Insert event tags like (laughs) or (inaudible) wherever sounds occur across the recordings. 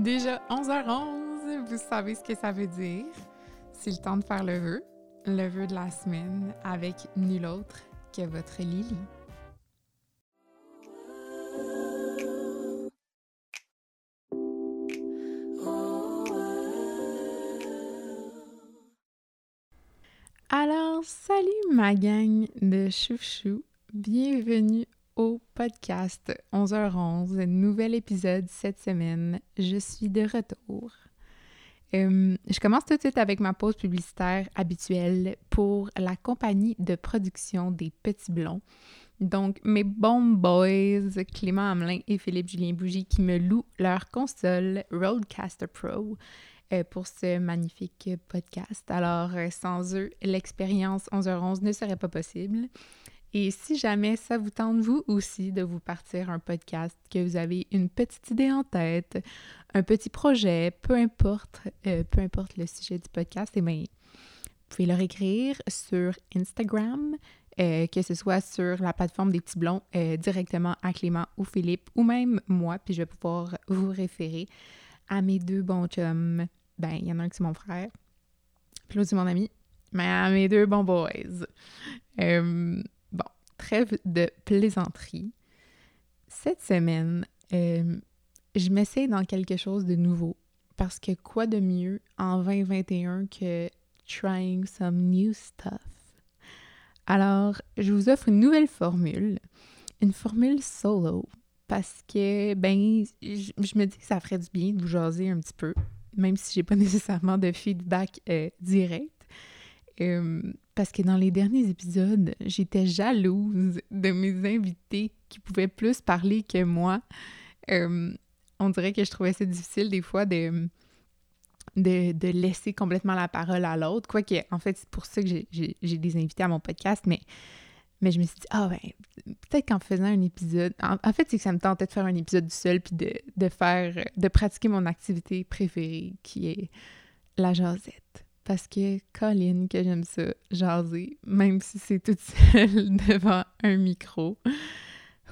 Déjà 11h11, vous savez ce que ça veut dire. C'est le temps de faire le vœu, le vœu de la semaine avec nul autre que votre Lily. Alors, salut ma gang de chouchou, bienvenue au podcast 11h11, nouvel épisode cette semaine. Je suis de retour. Euh, je commence tout de suite avec ma pause publicitaire habituelle pour la compagnie de production des Petits Blonds. Donc, mes bons boys, Clément Hamelin et Philippe Julien Bougie, qui me louent leur console Roadcaster Pro euh, pour ce magnifique podcast. Alors, euh, sans eux, l'expérience 11h11 ne serait pas possible. Et si jamais ça vous tente, vous aussi, de vous partir un podcast, que vous avez une petite idée en tête, un petit projet, peu importe, euh, peu importe le sujet du podcast, eh bien, vous pouvez leur écrire sur Instagram, que ce soit sur la plateforme des petits blonds, directement à Clément ou Philippe, ou même moi, puis je vais pouvoir vous référer à mes deux bons chums ben, il y en a un qui c'est mon frère, puis l'autre c'est mon ami, mais mes deux bons boys. Euh, trêve de plaisanterie. Cette semaine, euh, je m'essaye dans quelque chose de nouveau parce que quoi de mieux en 2021 que trying some new stuff? Alors, je vous offre une nouvelle formule, une formule solo, parce que, ben, je, je me dis que ça ferait du bien de vous jaser un petit peu, même si j'ai pas (laughs) nécessairement de feedback euh, direct. Euh, parce que dans les derniers épisodes, j'étais jalouse de mes invités qui pouvaient plus parler que moi. Euh, on dirait que je trouvais ça difficile des fois de, de, laisser complètement la parole à l'autre. Quoique, en fait, c'est pour ça que j'ai des invités à mon podcast, mais mais je me suis dit, ah ben, peut-être qu'en faisant un épisode. En, fait, c'est que ça me tentait de faire un épisode du seul, puis de, de, faire. de pratiquer mon activité préférée, qui est la jasette. Parce que, Colin, que j'aime ça, jaser, même si c'est toute (laughs) seule devant un micro.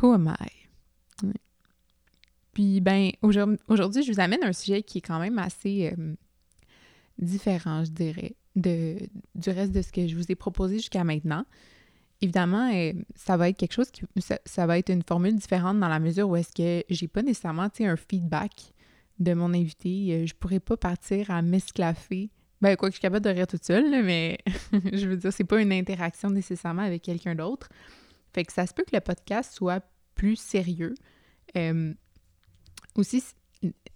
Who am I? Puis, ben, aujourd'hui, je vous amène un sujet qui est quand même assez euh, différent, je dirais, de, du reste de ce que je vous ai proposé jusqu'à maintenant évidemment, euh, ça va être quelque chose qui. Ça, va être une formule différente dans la mesure où est-ce que j'ai pas nécessairement un feedback de mon invité. Euh, je pourrais pas partir à m'esclaffer. Ben, quoi que je suis capable de rire toute seule, mais (laughs) je veux dire, c'est pas une interaction nécessairement avec quelqu'un d'autre. Fait que ça se peut que le podcast soit plus sérieux. Euh, aussi,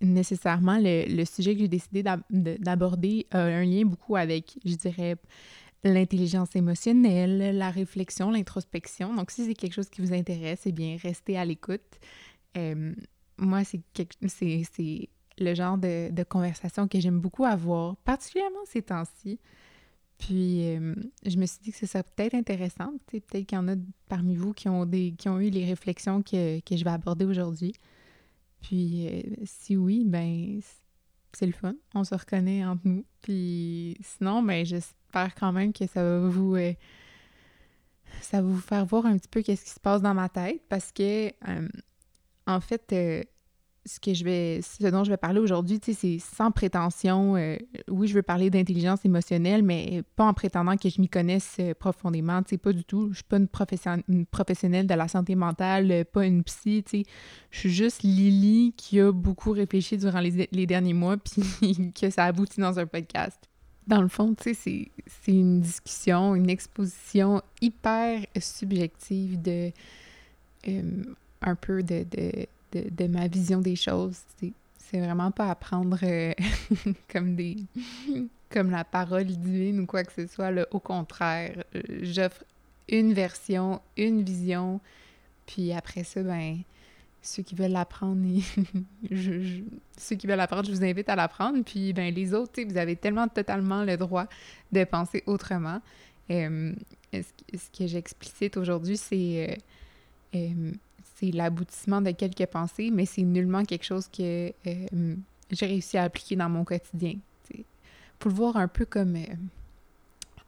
nécessairement, le, le, sujet que j'ai décidé d'aborder a un lien beaucoup avec, je dirais, l'intelligence émotionnelle, la réflexion, l'introspection. Donc, si c'est quelque chose qui vous intéresse, eh bien, restez à l'écoute. Euh, moi, c'est le genre de, conversation que j'aime beaucoup avoir, particulièrement ces temps-ci. Puis, euh, je me suis dit que ce serait peut-être intéressant. Peut-être qu'il y en a parmi vous qui ont, des, qui ont eu les réflexions que, que je vais aborder aujourd'hui. Puis, euh, si oui, ben c'est le fun. On se reconnaît entre nous. Puis, sinon, ben, j'espère quand même que ça va vous euh, ça va vous faire voir un petit peu qu'est-ce qui se passe dans ma tête parce que en fait ce que je vais ce dont je vais parler aujourd'hui, c'est sans prétention. oui, je veux parler d'intelligence émotionnelle, mais pas en prétendant que je m'y connaisse profondément, tu pas du tout. Je suis pas une, professionnelle de la santé mentale, pas une psy, tu Je suis juste Lily qui a beaucoup réfléchi durant les, derniers mois (laughs) puis que ça aboutit dans un podcast. Dans le fond, tu sais, c'est une discussion, une exposition hyper subjective de euh, un peu de, de, ma vision des choses. C'est vraiment pas à prendre euh, (laughs) comme la parole divine ou quoi que ce soit. Au contraire, euh, j'offre une version, une vision, puis après ça, ben ceux qui veulent l'apprendre, (laughs) je, ceux qui veulent l'apprendre, je vous invite à l'apprendre. Puis ben, les autres, vous avez tellement totalement le droit de penser autrement. Euh, ce, que j'explicite aujourd'hui, c'est c'est l'aboutissement de quelques pensées, mais c'est nullement quelque chose que j'ai réussi à appliquer dans mon quotidien. Pour le voir un peu comme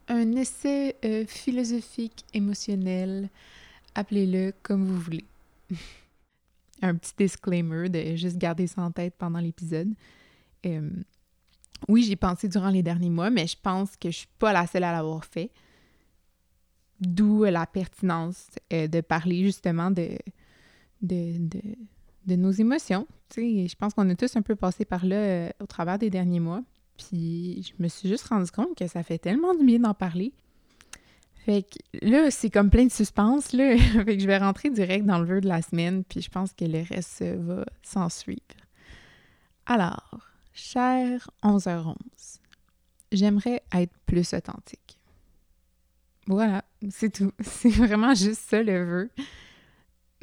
un essai philosophique, émotionnel, appelez-le comme vous voulez. (laughs) un petit disclaimer de juste garder ça en tête pendant l'épisode. Euh, oui, j'y pensé durant les derniers mois, mais je pense que je suis pas la seule à l'avoir fait. D'où la pertinence euh, de parler justement de, de, de, nos émotions. je pense qu'on a tous un peu passé par là euh, au travers des derniers mois. Puis je me suis juste rendu compte que ça fait tellement du bien d'en parler. Fait que là, c'est comme plein de suspense, là. (laughs) fait que je vais rentrer direct dans le vœu de la semaine, puis je pense que le reste va s'en suivre. Alors, cher 11h11, j'aimerais être plus authentique. Voilà, c'est tout. (laughs) C'est vraiment juste ça le vœu.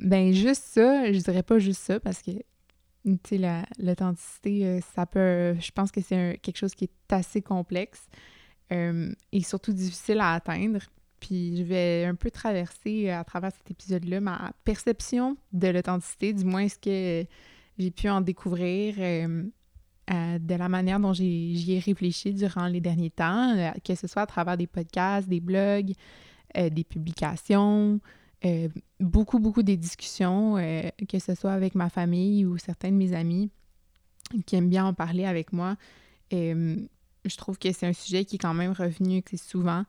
Ben, juste ça, je dirais pas juste ça parce que, tu sais, l'authenticité, euh, ça peut. Je pense que c'est quelque chose qui est assez complexe euh, et surtout difficile à atteindre. Puis je vais un peu traverser à travers cet épisode-là ma perception de l'authenticité, du moins ce que j'ai pu en découvrir euh, de la manière dont j'y ai, réfléchi durant les derniers temps, que ce soit à travers des podcasts, des blogs, des publications, euh, beaucoup, beaucoup des discussions, euh, que ce soit avec ma famille ou certains de mes amis qui aiment bien en parler avec moi. Euh, je trouve que c'est un sujet qui est quand même revenu souvent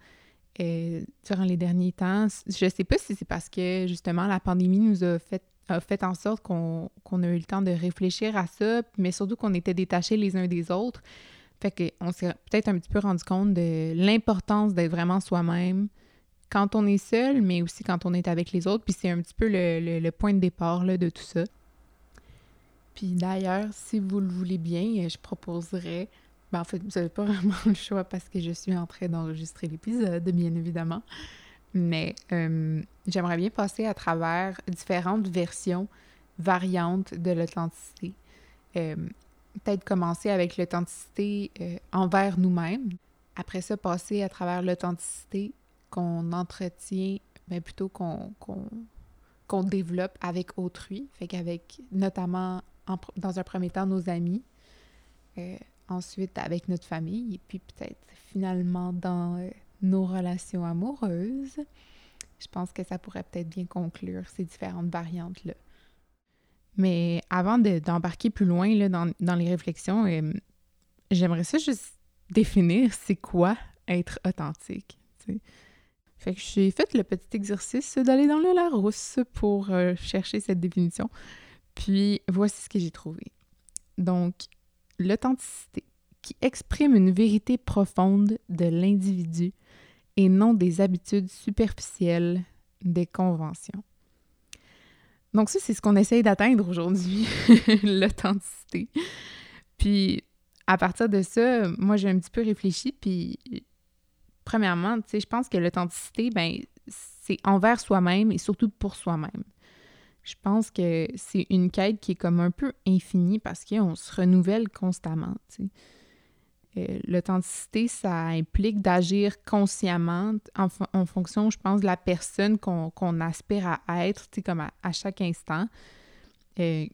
durant les derniers temps. Je sais pas si c'est parce que justement la pandémie nous a fait, fait en sorte qu'on a eu le temps de réfléchir à ça, mais surtout qu'on était détachés les uns des autres. Fait qu'on s'est peut-être un petit peu rendu compte de l'importance d'être vraiment soi-même, quand on est seul, mais aussi quand on est avec les autres. Puis c'est un petit peu le, point de départ là, de tout ça. Puis d'ailleurs, si vous le voulez bien, je proposerais. Ben, en fait, vous n'avez pas (laughs) vraiment le choix parce que je suis en train d'enregistrer l'épisode, bien évidemment. Mais euh, j'aimerais bien passer à travers différentes versions, variantes de l'authenticité. Euh, peut-être commencer avec l'authenticité euh, envers nous-mêmes. Après ça, passer à travers l'authenticité qu'on entretient, mais ben, plutôt qu'on qu'on développe avec autrui, fait qu'avec notamment dans un premier temps nos amis, euh, ensuite avec notre famille, et puis peut-être finalement dans euh, nos relations amoureuses. Je pense que ça pourrait peut-être bien conclure ces différentes variantes-là. Mais avant d'embarquer plus loin là, dans, dans les réflexions, euh, j'aimerais ça juste définir c'est quoi être authentique. Fait que j'ai fait le petit exercice d'aller dans le Larousse pour euh, chercher cette définition. Puis voici ce que j'ai trouvé. Donc, l'authenticité, qui exprime une vérité profonde de l'individu et non des habitudes superficielles des conventions. Donc ça, c'est ce qu'on essaye d'atteindre aujourd'hui, (laughs) l'authenticité. Puis à partir de ça, moi j'ai un petit peu réfléchi, puis premièrement, tu sais, je pense que l'authenticité, ben, c'est envers soi-même et surtout pour soi-même. Je pense que c'est une quête qui est comme un peu infinie parce qu'on se renouvelle constamment, tu sais. Euh, l'authenticité, ça implique d'agir consciemment en, fonction, je pense, de la personne qu'on aspire à être, tu sais, comme à, chaque instant, euh,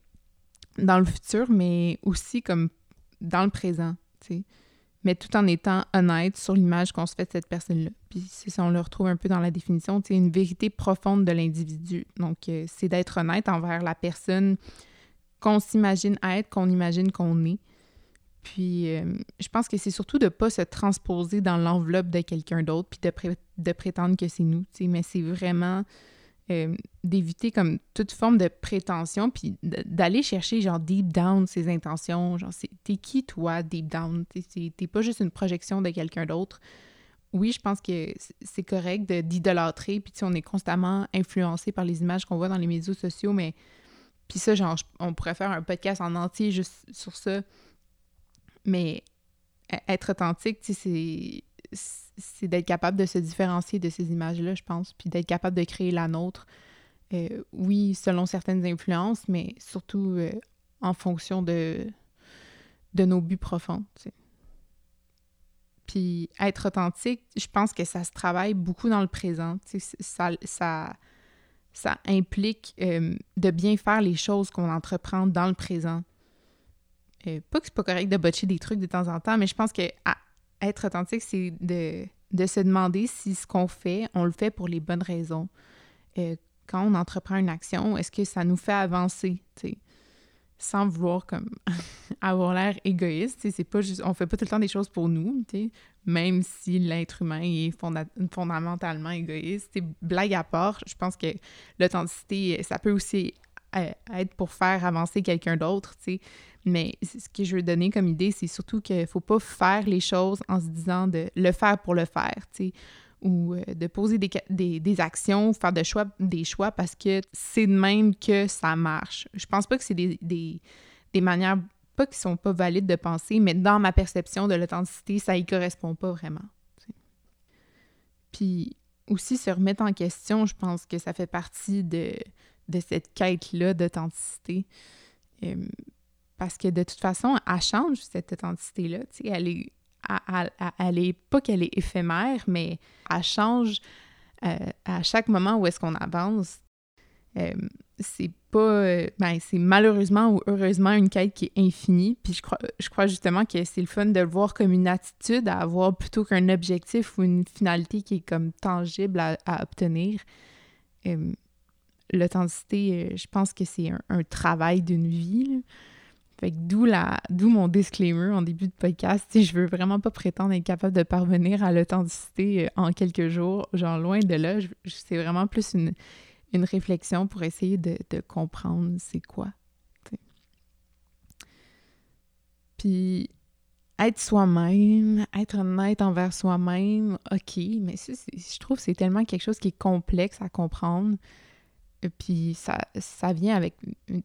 dans le futur, mais aussi comme dans le présent, tu sais mais tout en étant honnête sur l'image qu'on se fait de cette personne-là. Puis c'est ça, on le retrouve un peu dans la définition, c'est une vérité profonde de l'individu. Donc, euh, c'est d'être honnête envers la personne qu'on s'imagine être, qu'on imagine qu'on est. Puis, euh, je pense que c'est surtout de ne pas se transposer dans l'enveloppe de quelqu'un d'autre, puis de, de prétendre que c'est nous, mais c'est vraiment euh, d'éviter comme toute forme de prétention, puis d'aller chercher genre deep down ses intentions, genre t'es qui toi deep down, t'es pas juste une projection de quelqu'un d'autre. Oui, je pense que c'est correct d'idolâtrer, puis on est constamment influencé par les images qu'on voit dans les médias sociaux, mais puis ça, genre, on pourrait faire un podcast en entier juste sur ça. Mais e-, être authentique, c'est c'est d'être capable de se différencier de ces images-là, je pense, puis d'être capable de créer la nôtre. Euh, oui, selon certaines influences, mais surtout euh, en fonction de, nos buts profonds. Puis être authentique, je pense que ça se travaille beaucoup dans le présent. Ça implique euh, de bien faire les choses qu'on entreprend dans le présent. pas que c'est pas correct de botcher des trucs de temps en temps, mais je pense que être authentique, c'est de, se demander si ce qu'on fait, on le fait pour les bonnes raisons. Euh, quand on entreprend une action, est-ce que ça nous fait avancer, sans vouloir comme (laughs) avoir l'air égoïste, c'est pas juste, on fait pas tout le temps des choses pour nous, tu sais, même si l'être humain est fondamentalement égoïste. Blague à part, je pense que l'authenticité, ça peut aussi être pour faire avancer quelqu'un d'autre, tu sais. Mais ce que je veux donner comme idée, c'est surtout qu'il faut pas faire les choses en se disant de le faire pour le faire, tu sais ou euh, de poser des, des, actions, faire de choix, des choix parce que c'est de même que ça marche. Je pense pas que c'est des, des, manières, pas qui sont pas valides de penser, mais dans ma perception de l'authenticité, ça y correspond pas vraiment. Puis aussi se remettre en question, je pense que ça fait partie de, de cette quête-là d'authenticité. Euh, parce que de toute façon, elle change, cette authenticité-là. Elle est elle, est pas qu'elle est éphémère, mais elle change euh, à chaque moment où est-ce qu'on avance. Euh, c'est pas, ben, c'est malheureusement ou heureusement une quête qui est infinie. Puis je crois, je crois justement que c'est le fun de le voir comme une attitude à avoir plutôt qu'un objectif ou une finalité qui est comme tangible à, obtenir. L'authenticité, je pense que c'est un, travail d'une vie. Fait que d'où la d'où mon disclaimer en début de podcast, je veux vraiment pas prétendre être capable de parvenir à l'authenticité euh, en quelques jours, genre loin de là, c'est vraiment plus une, une réflexion pour essayer de, comprendre c'est quoi. Puis être soi-même, être honnête envers soi-même, ok, mais je trouve que c'est tellement quelque chose qui est complexe à comprendre. Puis ça, ça vient avec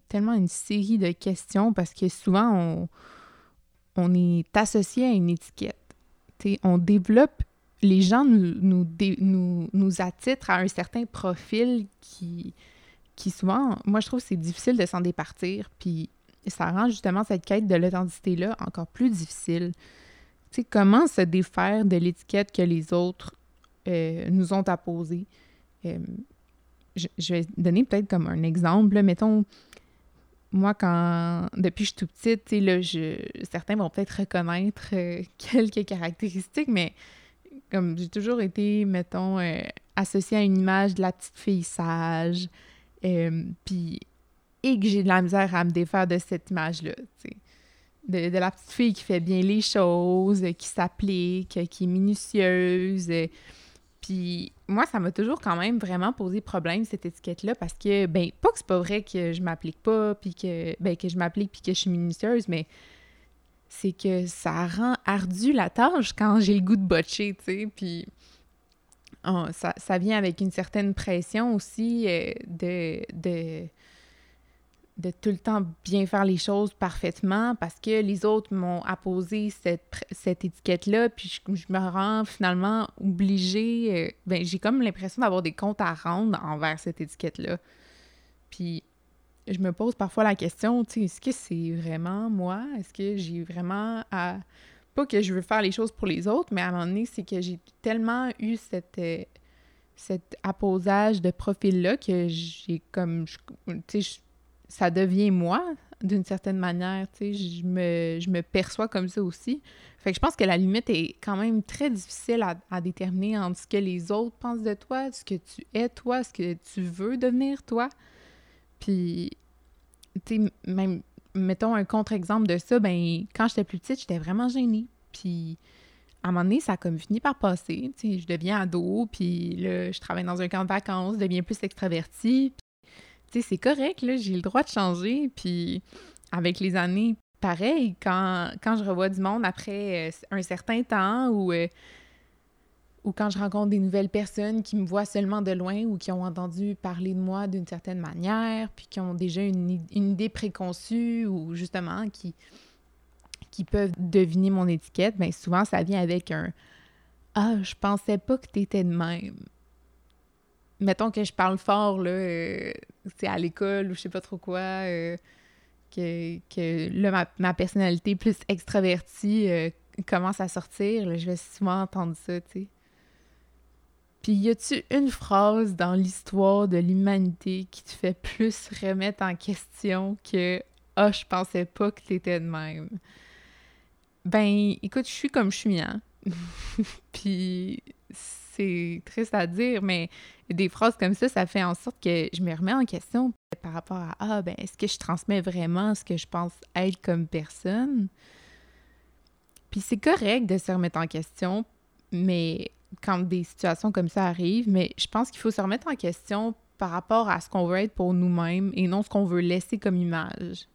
tellement une série de questions parce que souvent on, on est associé à une étiquette. on développe, les gens nous, nous, nous, nous, attitrent à un certain profil qui, qui souvent, moi je trouve que c'est difficile de s'en départir. Puis ça rend justement cette quête de l'authenticité-là encore plus difficile. comment se défaire de l'étiquette que les autres euh, nous ont apposée? Euh, je, vais donner peut-être comme un exemple. mettons, moi, quand depuis que je suis tout petite, là, je, certains vont peut-être reconnaître euh, (laughs) quelques caractéristiques, mais comme j'ai toujours été, mettons, euh, associée à une image de la petite fille sage, euh, puis et que j'ai de la misère à me défaire de cette image-là, De, de, la petite fille qui fait bien les choses, qui s'applique, qui est minutieuse, puis moi, ça m'a toujours quand même vraiment posé problème, cette étiquette-là, parce que, ben, pas que c'est pas vrai que je m'applique pas, puis que, ben, que je m'applique puis que je suis minutieuse, mais c'est que ça rend ardu la tâche quand j'ai le goût de botcher, tu sais, puis oh, ça, ça, vient avec une certaine pression aussi euh, de, de de tout le temps bien faire les choses parfaitement parce que les autres m'ont apposé cette, cette étiquette-là, puis je, me rends finalement obligée. Euh, ben, j'ai comme l'impression d'avoir des comptes à rendre envers cette étiquette-là. Puis je me pose parfois la question, tu sais, est-ce que c'est vraiment moi? Est-ce que j'ai vraiment à. Pas que je veux faire les choses pour les autres, mais à un moment donné, c'est que j'ai tellement eu cette. Euh, cet apposage de profil-là que j'ai comme. Tu sais, ça devient moi d'une certaine manière, tu sais, je me, je me perçois comme ça aussi. Fait que je pense que la limite est quand même très difficile à, à, déterminer entre ce que les autres pensent de toi, ce que tu es toi, ce que tu veux devenir toi. Puis, tu sais, même, mettons un contre-exemple de ça, ben quand j'étais plus petite, j'étais vraiment gênée. Puis, à un moment donné, ça a comme fini par passer. Tu sais, je deviens ado, puis là, je travaille dans un camp de vacances, je deviens plus extravertie c'est correct, là, j'ai le droit de changer. Puis avec les années, pareil, quand, je revois du monde après euh, un certain temps ou, euh, ou quand je rencontre des nouvelles personnes qui me voient seulement de loin ou qui ont entendu parler de moi d'une certaine manière, puis qui ont déjà une, idée préconçue ou justement qui, qui peuvent deviner mon étiquette, bien souvent ça vient avec un Ah, je pensais pas que t'étais de même mettons que je parle fort, là, c'est euh, à l'école ou je sais pas trop quoi, euh, que, que là, ma, personnalité plus extravertie euh, commence à sortir, je vais souvent entendre ça, tu sais. Puis y a-tu une phrase dans l'histoire de l'humanité qui te fait plus remettre en question que « Ah, oh, je pensais pas que t'étais de même ». Ben, écoute, je suis comme je suis, hein. (laughs) Puis c'est triste à dire, mais des phrases comme ça, ça fait en sorte que je me remets en question par rapport à Ah, ben, est-ce que je transmets vraiment ce que je pense être comme personne? Puis c'est correct de se remettre en question, mais quand des situations comme ça arrivent, mais je pense qu'il faut se remettre en question par rapport à ce qu'on veut être pour nous-mêmes et non ce qu'on veut laisser comme image.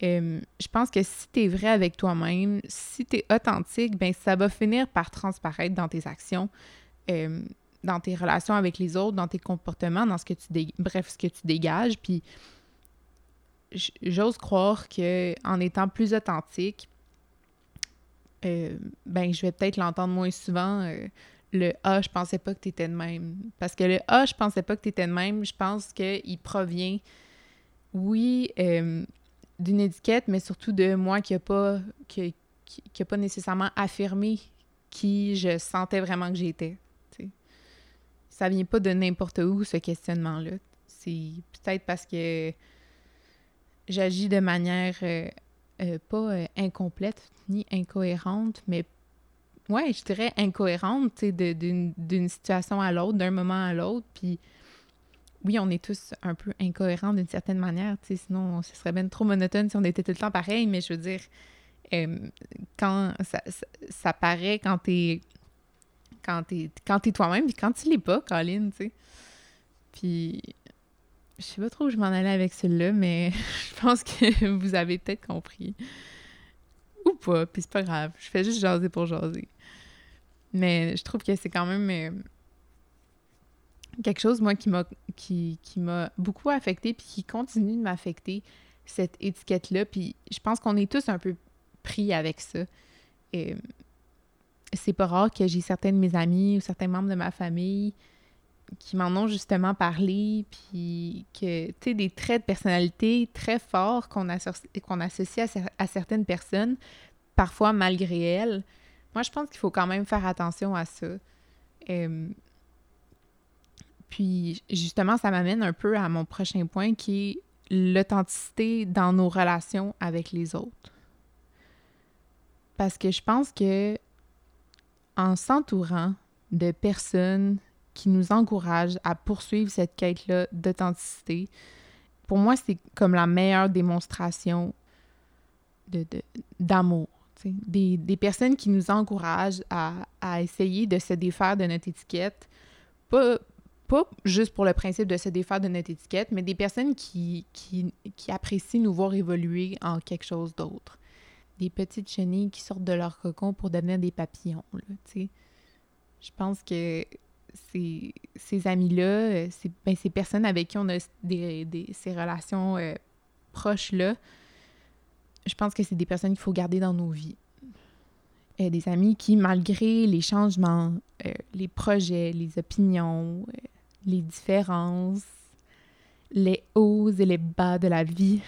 Je pense que si tu vrai avec toi-même, si tu authentique, ben ça va finir par transparaître dans tes actions, dans tes relations avec les autres, dans tes comportements, dans ce que tu bref, ce que tu dégages. Puis j'ose croire que en étant plus authentique, euh, ben je vais peut-être l'entendre moins souvent le Ah, je pensais pas que tu étais de même. Parce que le Ah, je pensais pas que tu étais de même, je pense qu'il provient, oui, d'une étiquette, mais surtout de moi qui n'a pas, qui, qui, pas nécessairement affirmé qui je sentais vraiment que j'étais. Ça vient pas de n'importe où, ce questionnement-là. C'est peut-être parce que j'agis de manière euh, euh, pas euh, incomplète ni incohérente, mais ouais, je dirais incohérente, d'une situation à l'autre, d'un moment à l'autre, puis oui, on est tous un peu incohérents d'une certaine manière, sinon ce serait bien trop monotone si on était tout le temps pareil, mais je veux dire, quand ça, ça, paraît quand t'es quand t'es quand toi-même, puis quand tu l'es pas, Colin, tu sais. Puis je sais pas trop où je m'en allais avec celui-là, mais (laughs) je pense que (laughs) vous avez peut-être compris. Ou pas, puis c'est pas grave. Je fais juste jaser pour jaser. Mais je trouve que c'est quand même euh, quelque chose, moi, qui m'a qui, qui m'a beaucoup affecté puis qui continue de m'affecter, cette étiquette-là. Puis je pense qu'on est tous un peu pris avec ça. C'est pas rare que j'ai certains de mes amis ou certains membres de ma famille qui m'en ont justement parlé, puis que, tu sais, des traits de personnalité très forts qu'on associe à, certaines personnes, parfois malgré elles. Moi, je pense qu'il faut quand même faire attention à ça. Puis justement, ça m'amène un peu à mon prochain point qui est l'authenticité dans nos relations avec les autres. Parce que je pense que en s'entourant de personnes qui nous encouragent à poursuivre cette quête-là d'authenticité, pour moi, c'est comme la meilleure démonstration d'amour. De, des, personnes qui nous encouragent à, essayer de se défaire de notre étiquette, pas, juste pour le principe de se défaire de notre étiquette, mais des personnes qui, apprécient nous voir évoluer en quelque chose d'autre. Des petites chenilles qui sortent de leur cocon pour devenir des papillons, Je pense que ces, amis-là, ces, ben, ces personnes avec qui on a des, ces relations euh, proches-là, je pense que c'est des personnes qu'il faut garder dans nos vies. Euh, des amis qui, malgré les changements, euh, les projets, les opinions, les différences, les hauts et les bas de la vie.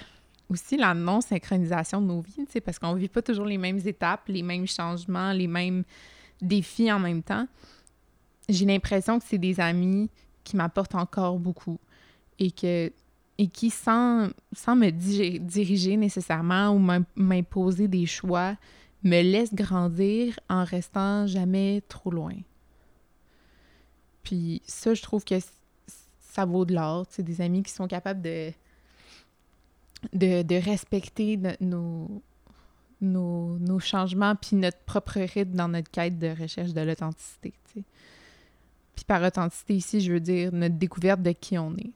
Aussi la non-synchronisation de nos vies, parce qu'on ne vit pas toujours les mêmes étapes, les mêmes changements, les mêmes défis en même temps. J'ai l'impression que c'est des amis qui m'apportent encore beaucoup et que et qui, sans, sans me diriger nécessairement ou m'imposer des choix, me laissent grandir en restant jamais trop loin. Puis ça, je trouve que ça vaut de l'or. C'est des amis qui sont capables de, de, respecter nos, nos, nos, changements puis notre propre rythme dans notre quête de recherche de l'authenticité. Puis par authenticité ici, je veux dire notre découverte de qui on est.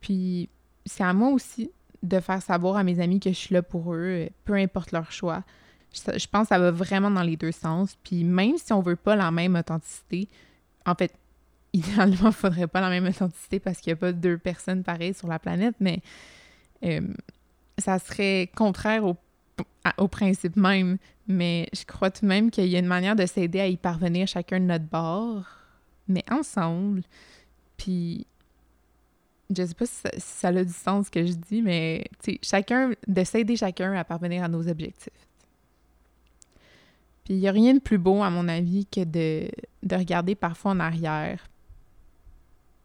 Puis c'est à moi aussi de faire savoir à mes amis que je suis là pour eux, peu importe leur choix. Je pense que ça va vraiment dans les deux sens. Puis même si on veut pas la même authenticité, en fait, idéalement, il (laughs) faudrait pas la même authenticité parce qu'il n'y a pas deux personnes pareilles sur la planète, mais euh, ça serait contraire au, au, principe même. Mais je crois tout de même qu'il y a une manière de s'aider à y parvenir chacun de notre bord, mais ensemble. Puis, je sais pas si ça, si ça a du sens ce que je dis, mais chacun, de s'aider chacun à parvenir à nos objectifs. Puis il n'y a rien de plus beau, à mon avis, que de, de regarder parfois en arrière.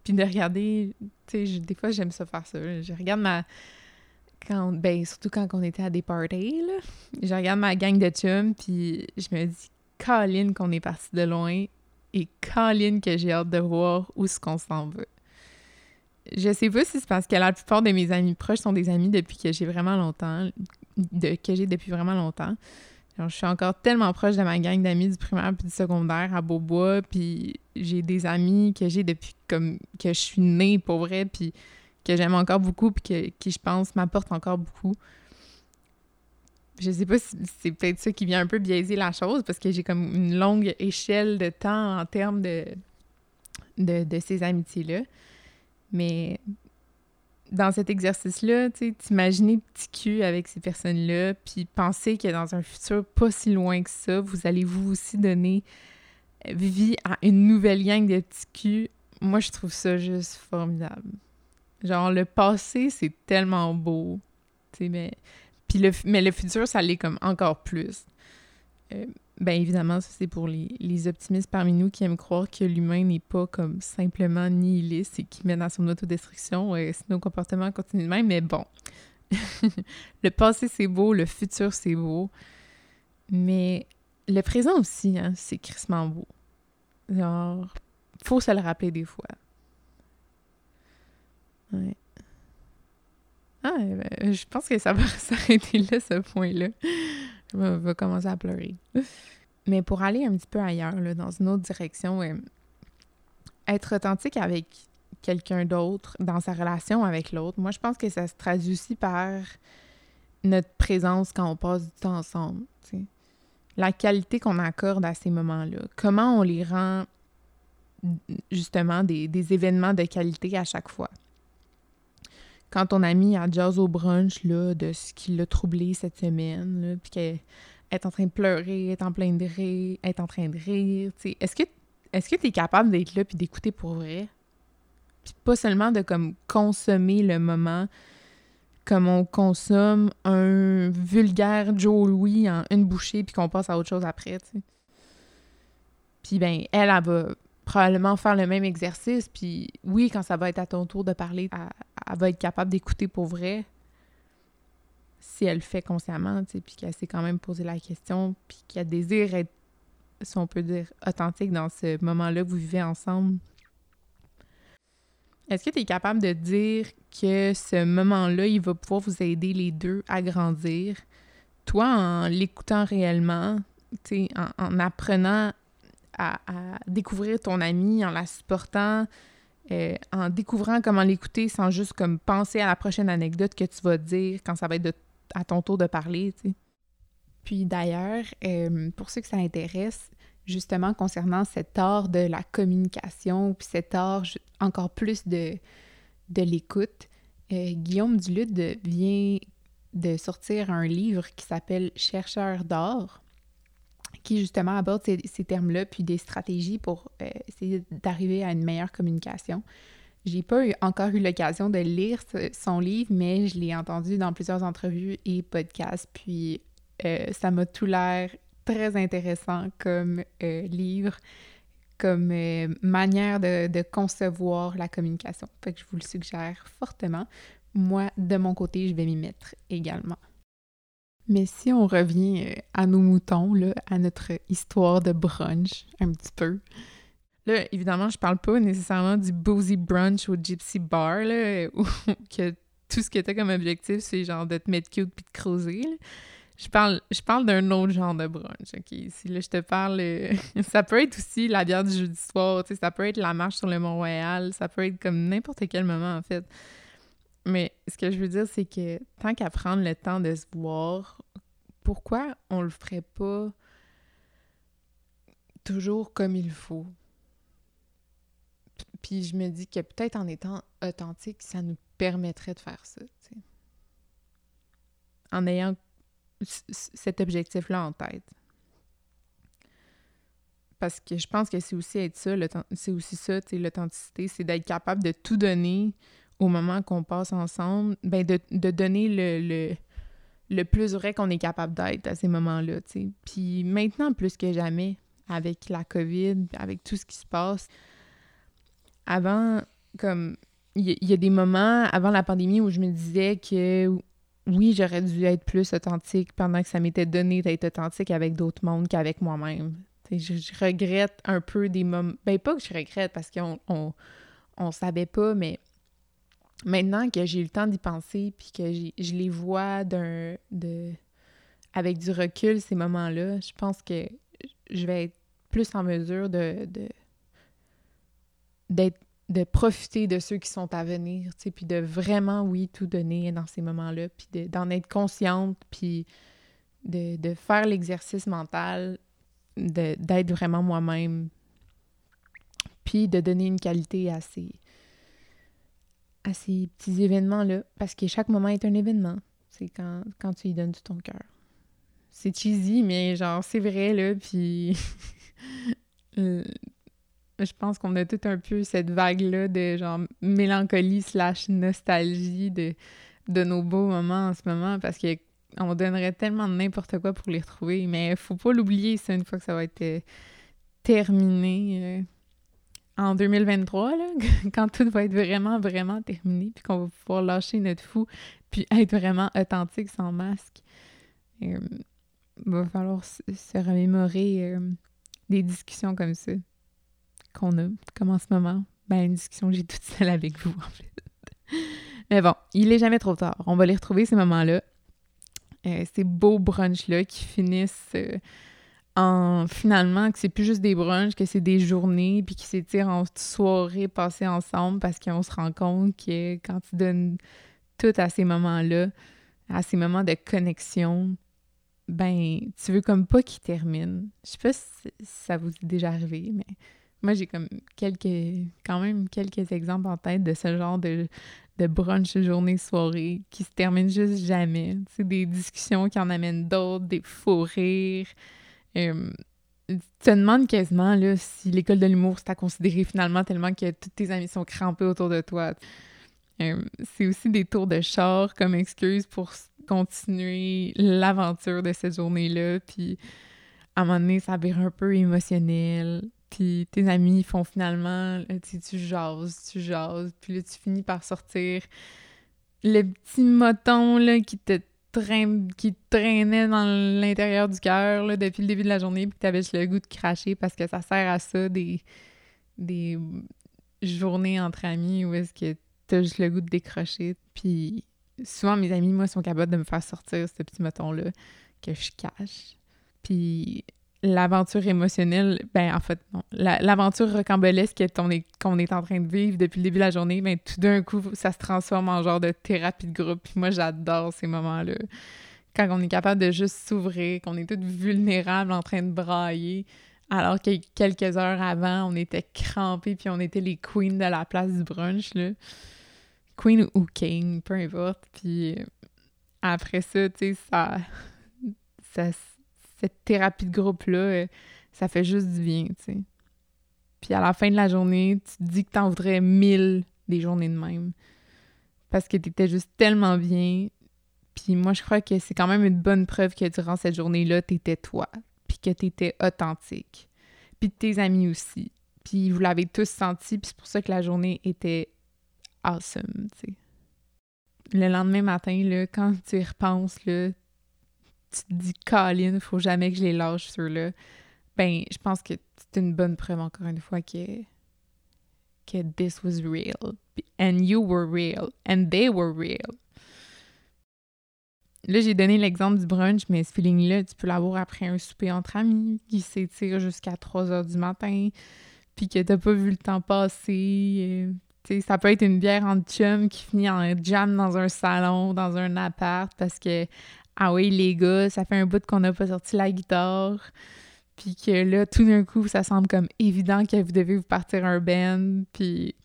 Puis de regarder, tu sais, des fois j'aime ça faire ça. Je regarde ma. Quand, ben, surtout quand on était à des parties, là. Je regarde ma gang de chums, puis je me dis, Colin, qu'on est parti de loin. et Colin que j'ai hâte de voir où est-ce qu'on s'en va. Je sais pas si c'est parce que la plupart de mes amis proches sont des amis depuis que j'ai vraiment longtemps, de, que j'ai depuis vraiment longtemps. Je suis encore tellement proche de ma gang d'amis du primaire puis du secondaire à Beaubois, puis j'ai des amis que j'ai depuis comme que je suis née pour vrai, puis que j'aime encore beaucoup, puis que, qui, je pense, m'apportent encore beaucoup. Je sais pas si c'est peut-être ça qui vient un peu biaiser la chose, parce que j'ai comme une longue échelle de temps en termes de, de, de ces amitiés-là. Mais dans cet exercice-là, t'imaginer petit cul avec ces personnes-là, puis penser que dans un futur pas si loin que ça, vous allez vous aussi donner vie à une nouvelle gang de petits culs. Moi, je trouve ça juste formidable. Genre, le passé, c'est tellement beau. Mais... Puis le, mais le futur, ça l'est comme encore plus. Euh, ben évidemment, ça c'est pour les, optimistes parmi nous qui aiment croire que l'humain n'est pas comme simplement nihiliste et qui mène à son autodestruction, et nos comportements continuent de même, mais bon. (laughs) le passé c'est beau, le futur c'est beau, mais le présent aussi, hein, c'est crissement beau. Genre, faut se le rappeler des fois. Ah, ben, je pense que ça va (laughs) s'arrêter là, ce point-là. Je vais, commencer à pleurer. (laughs) Mais pour aller un petit peu ailleurs, là, dans une autre direction, être authentique avec quelqu'un d'autre, dans sa relation avec l'autre, moi, je pense que ça se traduit aussi par notre présence quand on passe du temps ensemble. La qualité qu'on accorde à ces moments-là. Comment on les rend, justement, des événements de qualité à chaque fois quand ton ami a jazz au brunch de ce qui l'a troublé cette semaine, puis qu'elle est en train de pleurer, est en plein de rire, est en train de rire, est-ce que est-ce que tu es capable d'être là puis d'écouter pour vrai? Puis pas seulement de comme consommer le moment comme on consomme un vulgaire Joe Louis en une bouchée puis qu'on passe à autre chose après, tu sais. Puis ben elle, elle va probablement faire le même exercice. Puis oui, quand ça va être à ton tour de parler, elle, va être capable d'écouter pour vrai si elle le fait consciemment, puis qu'elle s'est quand même posé la question, puis qu'elle désire être, si on peut dire, authentique dans ce moment-là que vous vivez ensemble. Est-ce que tu es capable de dire que ce moment-là, il va pouvoir vous aider les deux à grandir? Toi, en l'écoutant réellement, en, en apprenant à, découvrir ton ami en la supportant, euh, en découvrant comment l'écouter sans juste comme penser à la prochaine anecdote que tu vas dire quand ça va être à ton tour de parler. Puis d'ailleurs, euh, pour ceux que ça intéresse, justement concernant cet art de la communication, puis cet art encore plus de, de l'écoute, euh, Guillaume Duluth vient de sortir un livre qui s'appelle Chercheur d'art qui justement aborde ces, termes-là, puis des stratégies pour euh, essayer d'arriver à une meilleure communication. J'ai pas encore eu l'occasion de lire son livre, mais je l'ai entendu dans plusieurs entrevues et podcasts, puis euh, ça m'a tout l'air très intéressant comme euh, livre, comme manière de, de, concevoir la communication. Fait que je vous le suggère fortement. Moi, de mon côté, je vais m'y mettre également. Mais si on revient euh, à nos moutons, là, à notre histoire de brunch, un petit peu. Là, évidemment, je parle pas nécessairement du boozy brunch au gypsy bar, là, (laughs) où que tout ce qui était comme objectif, c'est genre de te mettre cute puis de creuser. Je parle, je parle d'un autre genre de brunch, OK? Si là, je te parle... Euh, (laughs) ça peut être aussi la bière du jeudi soir, tu sais, ça peut être la marche sur le Mont-Royal, ça peut être comme n'importe quel moment, en fait. Mais ce que je veux dire, c'est que tant qu'à prendre le temps de se voir, pourquoi on le ferait pas toujours comme il faut? Puis je me dis que peut-être en étant authentique, ça nous permettrait de faire ça. En ayant cet objectif-là en tête. Parce que je pense que c'est aussi être ça, c'est aussi ça, l'authenticité, c'est d'être capable de tout donner au moment qu'on passe ensemble, ben de, donner le, le, plus vrai qu'on est capable d'être à ces moments-là. Puis maintenant, plus que jamais, avec la COVID, avec tout ce qui se passe, avant, comme, il y, a des moments avant la pandémie où je me disais que oui, j'aurais dû être plus authentique pendant que ça m'était donné d'être authentique avec d'autres mondes qu'avec moi-même. Je, regrette un peu des moments. Ben, pas que je regrette parce qu'on on, on savait pas, mais maintenant que j'ai eu le temps d'y penser, puis que je les vois d'un. de avec du recul, ces moments-là, je pense que je vais être plus en mesure de. d'être de profiter de ceux qui sont à venir, tu sais, puis de vraiment, oui, tout donner dans ces moments-là, puis d'en être consciente, puis de, de faire l'exercice mental, d'être vraiment moi-même, puis de donner une qualité à ces, à ces petits événements-là, parce que chaque moment est un événement, c'est quand, quand tu y donnes tout ton cœur. C'est cheesy, mais genre, c'est vrai, là, puis... (laughs) je pense qu'on a tout un peu cette vague-là de genre mélancolie slash nostalgie de, de nos beaux moments en ce moment parce que on donnerait tellement n'importe quoi pour les retrouver, mais faut pas l'oublier, ça, une fois que ça va être euh, terminé euh, en 2023, là, (laughs) quand tout va être vraiment, vraiment terminé, puis qu'on va pouvoir lâcher notre fou, puis être vraiment authentique sans masque. Il euh, va falloir se remémorer des discussions comme ça qu'on a, comme en ce moment. Ben, une discussion que j'ai toute seule avec vous, en fait. (laughs) Mais bon, il est jamais trop tard. On va les retrouver, ces moments-là. Euh, ces beaux brunchs-là qui finissent euh, en finalement que c'est plus juste des brunchs, que c'est des journées, puis qui s'étirent en soirées passées ensemble parce qu'on se rend compte que quand tu donnes tout à ces moments-là, à ces moments de connexion, ben, tu veux comme pas qu'ils terminent. Je sais pas si ça vous est déjà arrivé, mais moi, j'ai comme quelques, quand même quelques exemples en tête de ce genre de, de brunch, journée, soirée qui se terminent juste jamais. C'est des discussions qui en amènent d'autres, des faux rires. Euh, tu te demandes quasiment là, si l'école de l'humour, c'est à considérer finalement tellement que tous tes amis sont crampés autour de toi. Euh, c'est aussi des tours de char comme excuse pour continuer l'aventure de cette journée-là. Puis à un moment donné, ça vire un peu émotionnel. Puis tes amis font finalement, tu, tu jases, tu jases, puis là, tu finis par sortir le petit moton là, qui te qui traînait dans l'intérieur du cœur depuis le début de la journée, puis que t'avais juste le goût de cracher parce que ça sert à ça, des, des journées entre amis où est-ce que t'as juste le goût de décrocher. Puis souvent, mes amis, moi, sont capables de me faire sortir ce petit moton-là que je cache. Puis l'aventure émotionnelle, ben en fait, non, l'aventure rocambolesque qu'on est, en train de vivre depuis le début de la journée, ben tout d'un coup, ça se transforme en genre de thérapie de groupe. Puis moi, j'adore ces moments-là. Quand on est capable de juste s'ouvrir, qu'on est toutes vulnérables en train de brailler, alors que quelques heures avant, on était crampés puis on était les queens de la place du brunch, là. Queen ou king, peu importe. Puis après ça, tu sais, ça, ça cette thérapie de groupe-là, euh, ça fait juste du bien, tu. Puis à la fin de la journée, tu te dis que t'en voudrais mille des journées de même. Parce que t'étais juste tellement bien. Puis moi, je crois que c'est quand même une bonne preuve que durant cette journée-là, t'étais toi. Puis que t'étais authentique. Puis tes amis aussi. Puis vous l'avez tous senti, puis c'est pour ça que la journée était awesome, tu. Le lendemain matin, là, quand tu y repenses, tu te dis, Colin, faut jamais que je les lâche sur là. Ben, je pense que c'est une bonne preuve, encore une fois, que, que this was real. And you were real. And they were real. Là, j'ai donné l'exemple du brunch, mais ce feeling-là, tu peux l'avoir après un souper entre amis qui s'étire jusqu'à 3 heures du matin, puis que t'as pas vu le temps passer. Euh, ça peut être une bière en chum qui finit en jam dans un salon, dans un appart, parce que ah oui, les gars, ça fait un bout qu'on n'a pas sorti la guitare. Puis que là, tout d'un coup, ça semble comme évident que vous devez vous partir un band. Puis.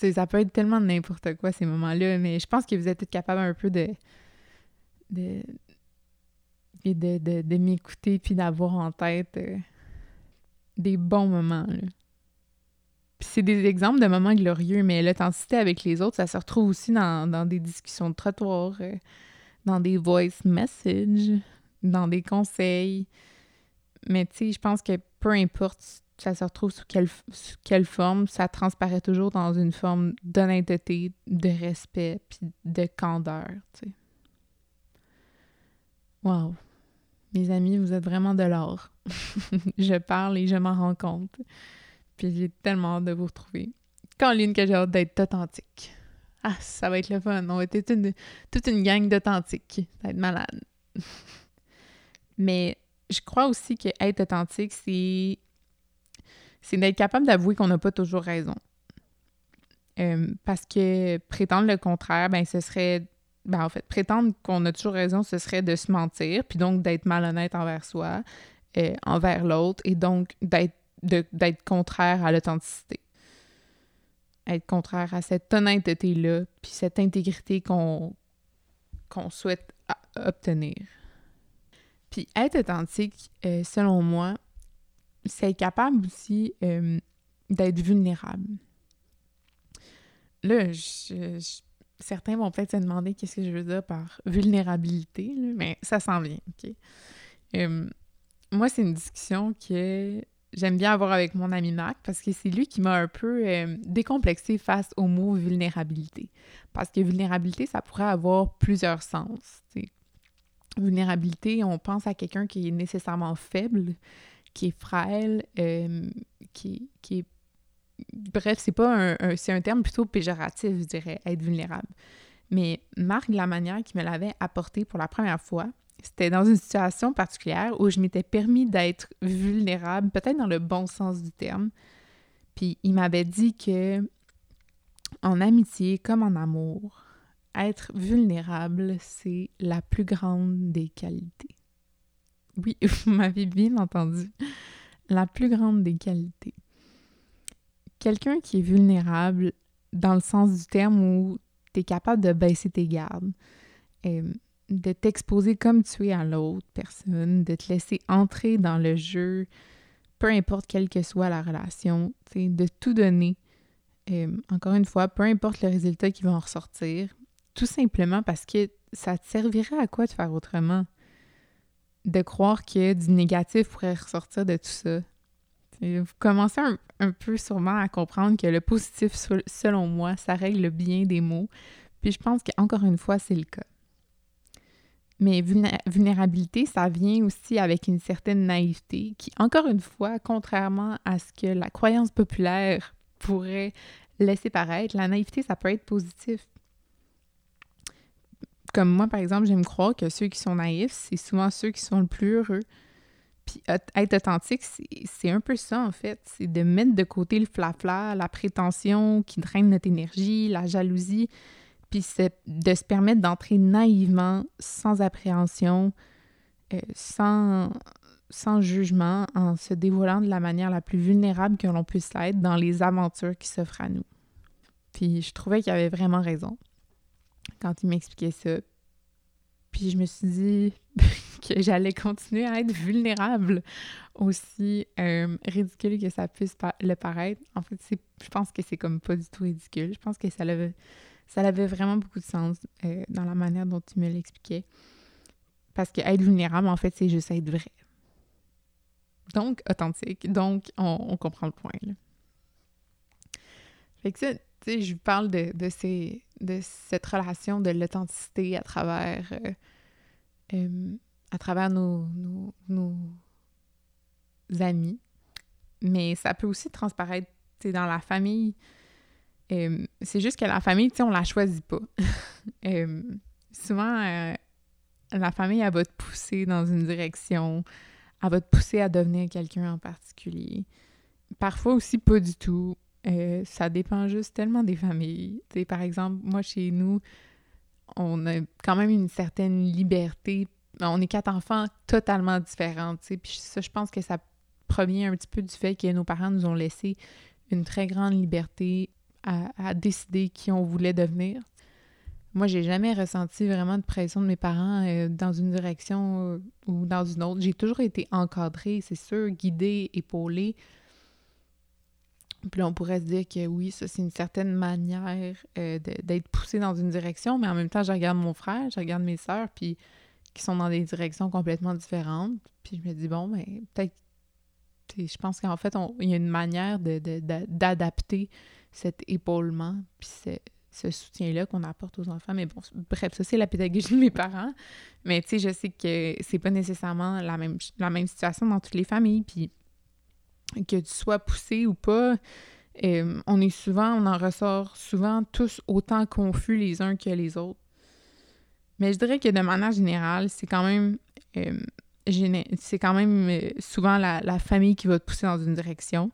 ça peut être tellement n'importe quoi ces moments-là, mais je pense que vous êtes tous capables un peu de. de. de, de, m'écouter puis d'avoir en tête euh, des bons moments. Puis c'est des exemples de moments glorieux, mais l'authenticité avec les autres, ça se retrouve aussi dans, des discussions de trottoir. Euh, dans des voice messages, dans des conseils. Mais tu sais, je pense que peu importe ça se retrouve sous quelle, quelle forme, ça transparaît toujours dans une forme d'honnêteté, de respect, puis de candeur, tu. Wow! Mes amis, vous êtes vraiment de l'or. (laughs) je parle et je m'en rends compte. Puis j'ai tellement hâte de vous retrouver. Caroline, que j'ai hâte d'être authentique. Ah, ça va être le fun. On va être toute une, gang d'authentiques. Ça va être malade. (laughs) Mais je crois aussi que être authentique, c'est c'est d'être capable d'avouer qu'on n'a pas toujours raison. Euh, parce que prétendre le contraire, ben ce serait ben en fait, prétendre qu'on a toujours raison, ce serait de se mentir, puis donc d'être malhonnête envers soi, euh, envers l'autre, et donc d'être d'être contraire à l'authenticité. Être contraire à cette honnêteté-là, puis cette intégrité qu'on qu'on souhaite obtenir. Puis être authentique, euh, selon moi, c'est être capable aussi euh, d'être vulnérable. Là, certains vont peut-être se demander qu'est-ce que je veux dire par vulnérabilité, mais ça s'en vient, OK? Euh, moi, c'est une discussion que j'aime bien avoir avec mon ami Mac parce que c'est lui qui m'a un peu euh, décomplexé face au mot vulnérabilité. Parce que vulnérabilité, ça pourrait avoir plusieurs sens. Vulnérabilité, on pense à quelqu'un qui est nécessairement faible, qui est frêle, euh, qui, est... Bref, c'est pas un terme plutôt péjoratif, je dirais, être vulnérable. Mais Marc, la manière qu'il me l'avait apporté pour la première fois, c'était dans une situation particulière où je m'étais permis d'être vulnérable, peut-être dans le bon sens du terme. Puis il m'avait dit que en amitié comme en amour, être vulnérable, c'est la plus grande des qualités. Oui, (laughs) vous m'avez bien entendu. La plus grande des qualités. Quelqu'un qui est vulnérable dans le sens du terme où tu es capable de baisser tes gardes, de t'exposer comme tu es à l'autre personne, de te laisser entrer dans le jeu, peu importe quelle que soit la relation, de tout donner. Encore une fois, peu importe le résultat qui va en ressortir, tout simplement parce que ça te servirait à quoi de faire autrement? de croire que du négatif pourrait ressortir de tout ça. vous commencez un, peu sûrement à comprendre que le positif, selon moi, ça règle bien des mots. Puis je pense qu'encore une fois, c'est le cas. Mais vulnérabilité, ça vient aussi avec une certaine naïveté qui, encore une fois, contrairement à ce que la croyance populaire pourrait laisser paraître, la naïveté, ça peut être positif comme moi, par exemple, j'aime croire que ceux qui sont naïfs, c'est souvent ceux qui sont le plus heureux. Puis être authentique, c'est un peu ça, en fait. C'est de mettre de côté le flafla, la prétention qui draine notre énergie, la jalousie, puis de se permettre d'entrer naïvement, sans appréhension, euh, sans, sans jugement, en se dévoilant de la manière la plus vulnérable que l'on puisse l'être dans les aventures qui s'offrent à nous. Puis je trouvais qu'il avait vraiment raison quand il m'expliquait ça. Puis je me suis dit (laughs) que j'allais continuer à être vulnérable, aussi euh, ridicule que ça puisse le paraître. En fait, je pense que c'est comme pas du tout ridicule. Je pense que ça avait, ça avait vraiment beaucoup de sens euh, dans la manière dont il me l'expliquait. Parce que être vulnérable, en fait, c'est juste être vrai. Donc, authentique. Donc, on, comprend le point. Fait que ça, tu sais, je parle de, ces, de cette relation de l'authenticité à travers, euh, euh, nos, nos, amis. Mais ça peut aussi transparaître dans la famille. Euh, c'est juste que la famille, tu sais, on la choisit pas. (laughs) souvent, la famille, elle va te pousser dans une direction, elle va te pousser à devenir quelqu'un en particulier. Parfois aussi pas du tout. Euh, ça dépend juste tellement des familles. par exemple, moi, chez nous, on a quand même une certaine liberté. On est quatre enfants totalement différents, Puis ça, je pense que ça provient un petit peu du fait que nos parents nous ont laissé une très grande liberté à, décider qui on voulait devenir. Moi, j'ai jamais ressenti vraiment de pression de mes parents euh, dans une direction ou dans une autre. J'ai toujours été encadrée, c'est sûr, guidée, épaulée. Puis là, on pourrait se dire que oui, ça, c'est une certaine manière euh, d'être poussé dans une direction, mais en même temps, je regarde mon frère, je regarde mes sœurs, puis qui sont dans des directions complètement différentes. Puis je me dis, bon, mais ben, peut-être. Je pense qu'en fait, il y a une manière d'adapter cet épaulement, puis ce soutien-là qu'on apporte aux enfants. Mais bon, bref, ça, c'est la pédagogie de mes parents. Mais tu sais, je sais que c'est pas nécessairement la même, la même situation dans toutes les familles. Puis que tu sois poussé ou pas, euh, on est souvent, on en ressort souvent tous autant confus les uns que les autres. Mais je dirais que de manière générale, c'est quand même euh, c'est quand même euh, souvent la, famille qui va te pousser dans une direction.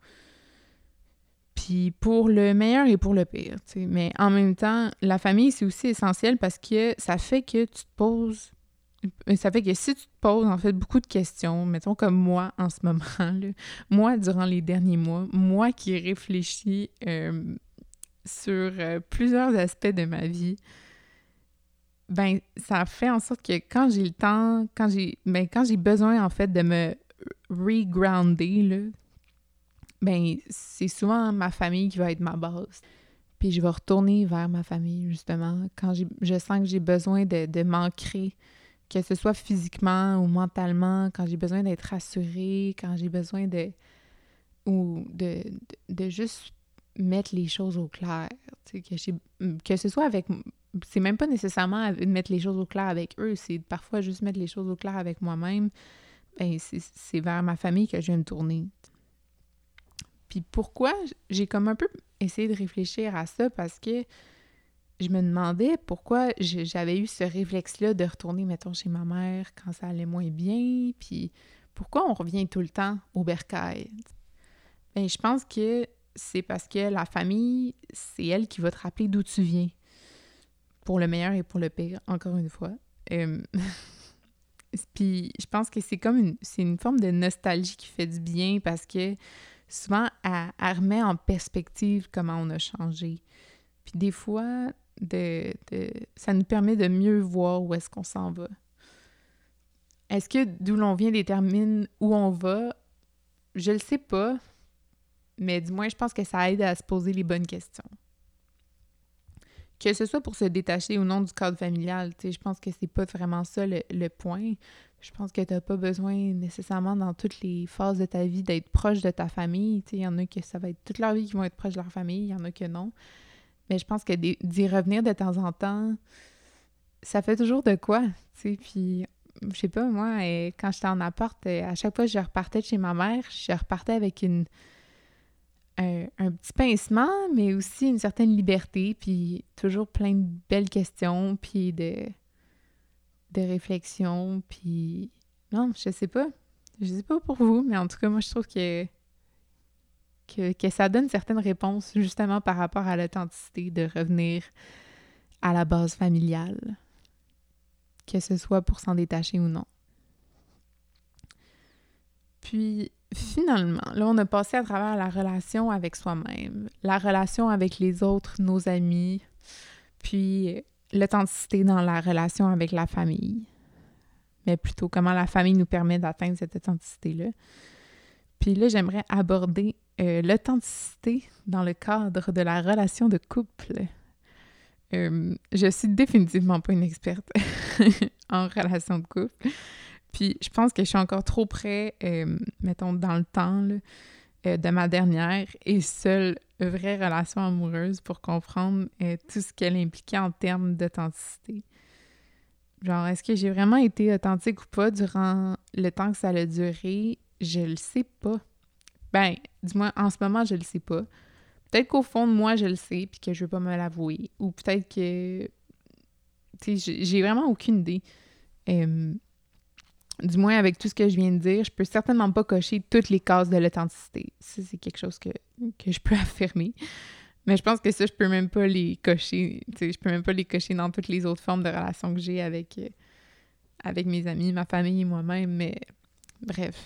Puis pour le meilleur et pour le pire, tu sais. Mais en même temps, la famille, c'est aussi essentiel parce que ça fait que tu te poses... Euh, ça fait que si tu te poses, en fait, beaucoup de questions, mettons comme moi en ce moment, (laughs) là, moi, durant les derniers mois, moi qui réfléchis euh, sur plusieurs aspects de ma vie, ben ça fait en sorte que quand j'ai le temps, quand j'ai ben, quand j'ai besoin en fait de me regrounder ben c'est souvent ma famille qui va être ma base. Puis je vais retourner vers ma famille justement quand je sens que j'ai besoin de, de m'ancrer, que ce soit physiquement ou mentalement, quand j'ai besoin d'être rassurée, quand j'ai besoin de ou de, de, juste mettre les choses au clair, que, que ce soit avec c'est même pas nécessairement mettre les choses au clair avec eux, c'est parfois juste mettre les choses au clair avec moi-même. Ben, c'est vers ma famille que je viens me tourner. Puis pourquoi? J'ai comme un peu essayé de réfléchir à ça parce que je me demandais pourquoi j'avais eu ce réflexe-là de retourner, mettons, chez ma mère quand ça allait moins bien, puis pourquoi on revient tout le temps au bercail? Ben, je pense que c'est parce que la famille, c'est elle qui va te rappeler d'où tu viens pour le meilleur et pour le pire, encore une fois. (laughs) Puis je pense que c'est comme une, c'est une forme de nostalgie qui fait du bien parce que souvent, elle, remet en perspective comment on a changé. Puis des fois, ça nous permet de mieux voir où est-ce qu'on s'en va. Est-ce que d'où l'on vient détermine où on va? Je le sais pas, mais du moins, je pense que ça aide à se poser les bonnes questions que ce soit pour se détacher ou non du cadre familial, je pense que c'est pas vraiment ça le, point. Je pense que t'as pas besoin nécessairement dans toutes les phases de ta vie d'être proche de ta famille. Tu il y en a que ça va être toute leur vie qui vont être proches de leur famille, il y en a que non. Mais je pense que d'y revenir de temps en temps, ça fait toujours de quoi, tu puis je sais pas, moi, euh, quand j'étais en appart, euh, à chaque fois que je repartais de chez ma mère, je repartais avec une un, petit pincement, mais aussi une certaine liberté, puis toujours plein de belles questions, puis de, de réflexions, puis... Non, je sais pas. Je sais pas pour vous, mais en tout cas, moi, je trouve que, que, que ça donne certaines réponses, justement par rapport à l'authenticité, de revenir à la base familiale, que ce soit pour s'en détacher ou non. Puis, finalement, là, on a passé à travers la relation avec soi-même, la relation avec les autres, nos amis, puis l'authenticité dans la relation avec la famille. Mais plutôt comment la famille nous permet d'atteindre cette authenticité-là. Puis là, j'aimerais aborder euh, l'authenticité dans le cadre de la relation de couple. Euh, je suis définitivement pas une experte (laughs) en relation de couple. Puis je pense que je suis encore trop près, euh, mettons, dans le temps, de ma dernière et seule vraie relation amoureuse pour comprendre euh, tout ce qu'elle impliquait en termes d'authenticité. Genre, est-ce que j'ai vraiment été authentique ou pas durant le temps que ça a duré? Je le sais pas. Ben, dis-moi, en ce moment, je le sais pas. Peut-être qu'au fond de moi, je le sais, puis que je veux pas me l'avouer. Ou peut-être que... Tu sais, j'ai vraiment aucune idée du moins avec tout ce que je viens de dire, je peux certainement pas cocher toutes les cases de l'authenticité. Ça, c'est quelque chose que, je peux (laughs) affirmer. Mais je pense que ça, je peux même pas les cocher. Je peux même pas les cocher dans toutes les autres formes de relations que j'ai avec, euh, avec mes amis, ma famille et moi-même. Mais bref,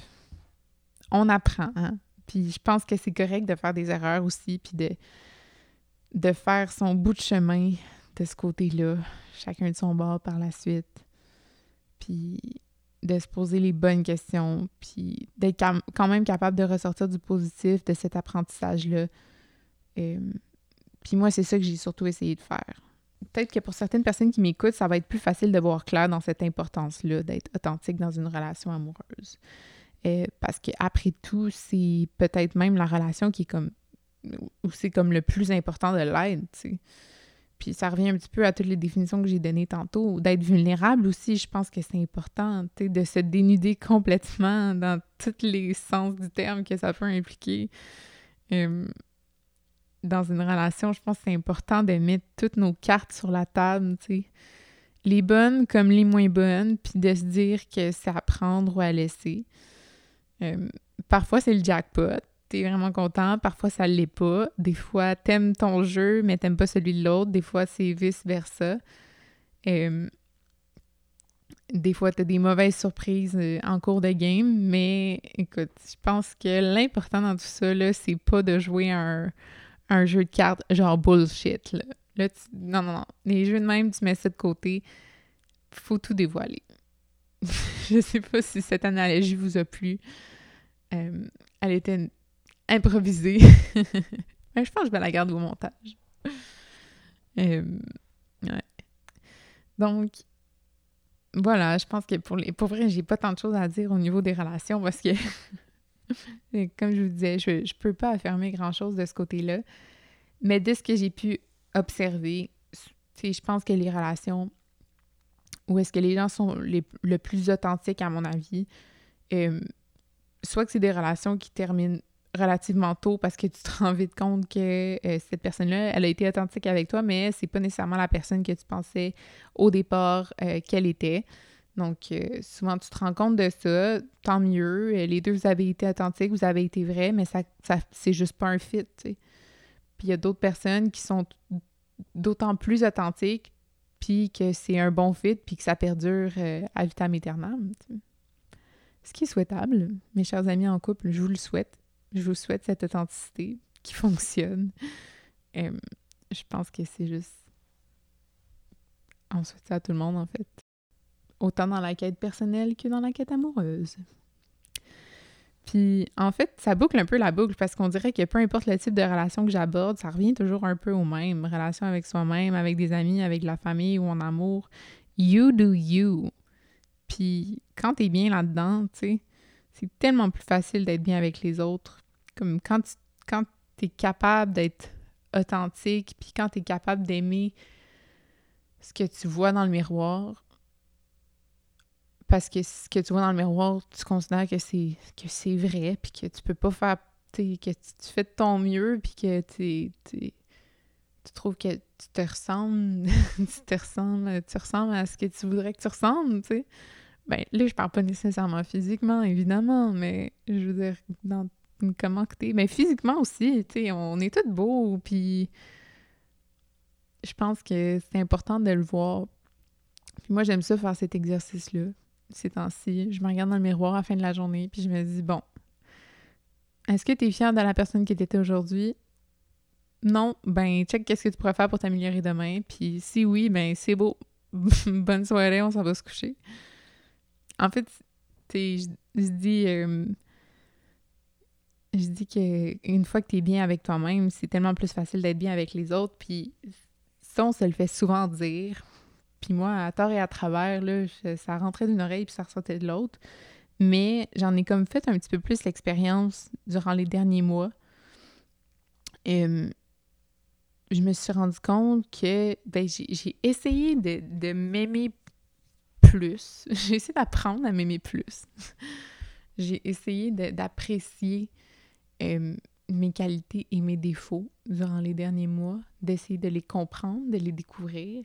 on apprend. Hein? Puis je pense que c'est correct de faire des erreurs aussi, puis de, de faire son bout de chemin de ce côté-là, chacun de son bord par la suite. Puis de se poser les bonnes questions, puis d'être quand même capable de ressortir du positif de cet apprentissage-là. Euh, puis moi, c'est ça que j'ai surtout essayé de faire. Peut-être que pour certaines personnes qui m'écoutent, ça va être plus facile de voir clair dans cette importance-là, d'être authentique dans une relation amoureuse. Euh, parce qu'après tout, c'est peut-être même la relation qui est comme... où c'est comme le plus important de l'aide, tu sais. Puis ça revient un petit peu à toutes les définitions que j'ai données tantôt, d'être vulnérable aussi, je pense que c'est important, de se dénuder complètement dans tous les sens du terme que ça peut impliquer. Euh, dans une relation, je pense que c'est important de mettre toutes nos cartes sur la table. Les bonnes comme les moins bonnes, puis de se dire que c'est à prendre ou à laisser. Euh, parfois, c'est le jackpot t'es vraiment content. Parfois, ça l'est pas. Des fois, t'aimes ton jeu, mais t'aimes pas celui de l'autre. Des fois, c'est vice-versa. Euh, des fois, t'as des mauvaises surprises euh, en cours de game, mais écoute, je pense que l'important dans tout ça, là, c'est pas de jouer un, un jeu de cartes genre bullshit, là. là non, non, non. Les jeux de même, tu mets ça de côté. Faut tout dévoiler. (laughs) je sais pas si cette analogie vous a plu. Euh, elle était improvisé. (laughs) je pense que je vais la garder au montage. Euh, Donc, voilà, je pense que pour, les, pour vrai, j'ai pas tant de choses à dire au niveau des relations parce que, (laughs) comme je vous disais, je, je peux pas affirmer grand-chose de ce côté-là. Mais de ce que j'ai pu observer, je pense que les relations où est-ce que les gens sont les, le plus authentiques, à mon avis, euh, soit que c'est des relations qui terminent relativement tôt parce que tu te (laughs) rends vite compte que euh, cette personne-là, elle a été authentique avec toi, mais c'est pas nécessairement la personne que tu pensais au départ euh, qu'elle était. Donc, euh, souvent, tu te rends compte de ça, tant mieux. Les deux, vous avez été authentiques, vous avez été vrais, mais ça, ça c'est juste pas un fit, Puis il y a d'autres personnes qui sont d'autant plus authentiques, puis que c'est un bon fit, puis que ça perdure à vitam aeternam, Ce qui est souhaitable, mes chers amis en couple, je vous le souhaite. Je vous souhaite cette authenticité qui (laughs) fonctionne. Je pense que c'est juste. On souhaite ça à tout le monde, en fait. Autant dans la quête personnelle que dans la quête amoureuse. Puis, en fait, ça boucle un peu la boucle parce qu'on dirait que peu importe le type de relation que j'aborde, ça revient toujours un peu au même. Relation avec soi-même, avec des amis, avec la famille ou en amour. You do you. Puis, quand t'es bien là-dedans, tu sais, c'est tellement plus facile d'être bien avec les autres. Comme quand tu quand es capable d'être authentique, puis quand tu es capable d'aimer ce que tu vois dans le miroir, parce que ce que tu vois dans le miroir, tu considères que c'est que c'est vrai, puis que tu peux pas faire, que tu, fais de ton mieux, puis que tu tu trouves que tu te ressembles, (laughs) tu te ressembles, tu ressembles à ce que tu voudrais que tu ressembles, tu sais. Ben, là, je parle pas nécessairement physiquement, évidemment, mais je veux dire, dans comment que t'es. Mais physiquement aussi, tu sais, on est tous beaux, puis je pense que c'est important de le voir. Puis moi, j'aime ça faire cet exercice-là, ces temps-ci. Je me regarde dans le miroir à la fin de la journée, puis je me dis, bon, est-ce que tu es fière de la personne qui t'étais aujourd'hui? Non, ben, check qu'est-ce que tu pourrais faire pour t'améliorer demain. Puis si oui, ben, c'est beau. (laughs) Bonne soirée, on s'en va se coucher. En fait, tu je dis, euh, je dis que une fois que tu es bien avec toi-même, c'est tellement plus facile d'être bien avec les autres. Puis ça, on se le fait souvent dire. Puis moi, à tort et à travers, là, ça rentrait d'une oreille puis ça ressortait de l'autre. Mais j'en ai comme fait un petit peu plus l'expérience durant les derniers mois. Et, je me suis rendu compte que ben, j'ai essayé de, de m'aimer plus. (laughs) J'ai essayé d'apprendre à m'aimer plus. (laughs) j'ai essayé d'apprécier euh, mes qualités et mes défauts durant les derniers mois, d'essayer de les comprendre, de les découvrir.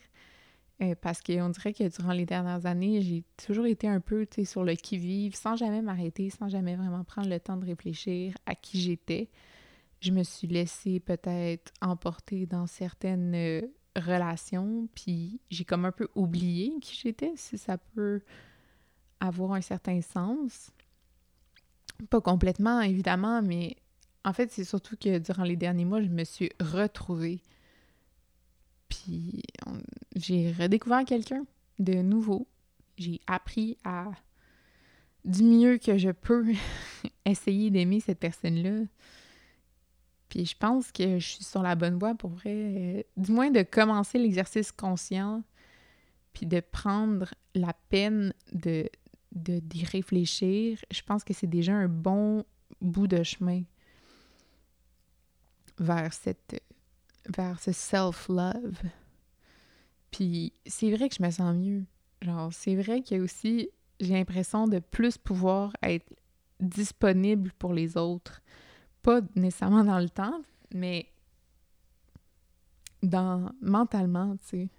Euh, parce qu'on dirait que durant les dernières années, j'ai toujours été un peu sur le qui-vive, sans jamais m'arrêter, sans jamais vraiment prendre le temps de réfléchir à qui j'étais. Je me suis laissée peut-être emporter dans certaines euh, relations, puis j'ai comme un peu oublié qui j'étais, si ça peut avoir un certain sens. Pas complètement, évidemment, mais en fait, c'est surtout que durant les derniers mois, je me suis retrouvée. Puis j'ai redécouvert quelqu'un de nouveau. J'ai appris à, du mieux que je peux, (laughs) essayer d'aimer cette personne-là. Puis je pense que je suis sur la bonne voie pour vrai. Euh, du moins de commencer l'exercice conscient, puis de prendre la peine de d'y réfléchir. Je pense que c'est déjà un bon bout de chemin vers cette vers ce self-love. Puis c'est vrai que je me sens mieux. Genre, c'est vrai que aussi, j'ai l'impression de plus pouvoir être disponible pour les autres. Pas nécessairement dans le temps, mais dans mentalement, tu sais.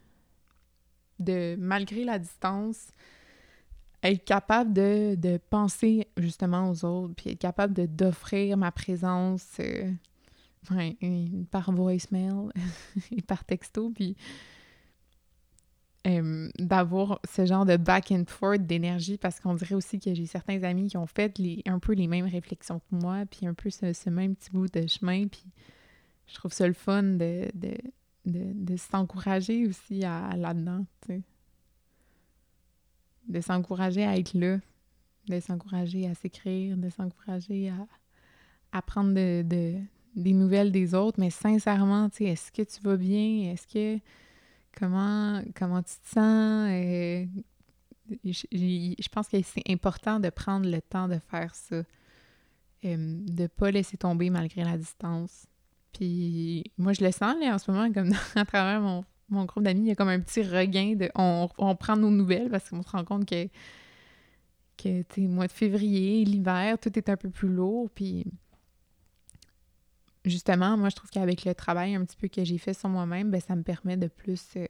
De, malgré la distance, être capable de, de, penser justement aux autres, puis être capable d'offrir ma présence euh, par voicemail (laughs) et par texto, puis euh, d'avoir ce genre de back and forth d'énergie parce qu'on dirait aussi que j'ai certains amis qui ont fait les, un peu les mêmes réflexions que moi, puis un peu ce, même petit bout de chemin, puis je trouve ça le fun de, de, de, s'encourager aussi à, là-dedans. De s'encourager à être là, de s'encourager à s'écrire, de s'encourager à, à prendre de, des nouvelles des autres, mais sincèrement, tu est-ce que tu vas bien? Est-ce que Comment, comment tu te sens? Euh, je, pense que c'est important de prendre le temps de faire ça. Euh, de ne pas laisser tomber malgré la distance. Puis moi, je le sens là, en ce moment, comme (laughs) à travers mon, mon groupe d'amis, il y a comme un petit regain de. On, on prend nos nouvelles parce qu'on se rend compte que, que tu mois de février, l'hiver, tout est un peu plus lourd. Puis justement, moi, je trouve qu'avec le travail un petit peu que j'ai fait sur moi-même, ben, ça me permet de plus euh,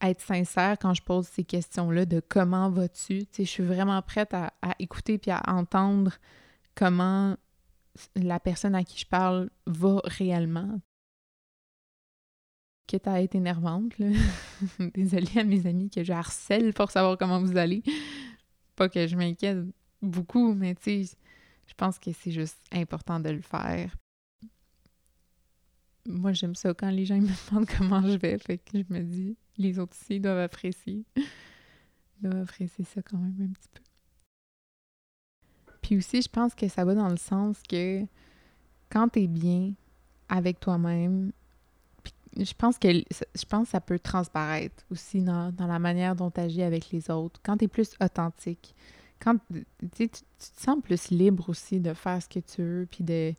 être sincère quand je pose ces questions-là de comment vas-tu? Je suis vraiment prête à, écouter puis à entendre comment la personne à qui je parle va réellement. Quitte à être énervante. (laughs) Désolée à mes amis que je harcèle pour savoir comment vous allez. Pas que je m'inquiète beaucoup, mais tu sais, je pense que c'est juste important de le faire moi, j'aime ça quand les gens me (laughs) demandent comment je vais. Fait que je me dis, les autres aussi doivent apprécier. doivent apprécier ça quand même un petit peu. Puis aussi, je pense que ça va dans le sens que quand t'es bien avec toi-même, je pense que je pense ça peut transparaître aussi dans, la manière dont tu agis avec les autres. Quand tu es plus authentique, quand tu, tu te sens plus libre aussi de faire ce que tu veux, puis de,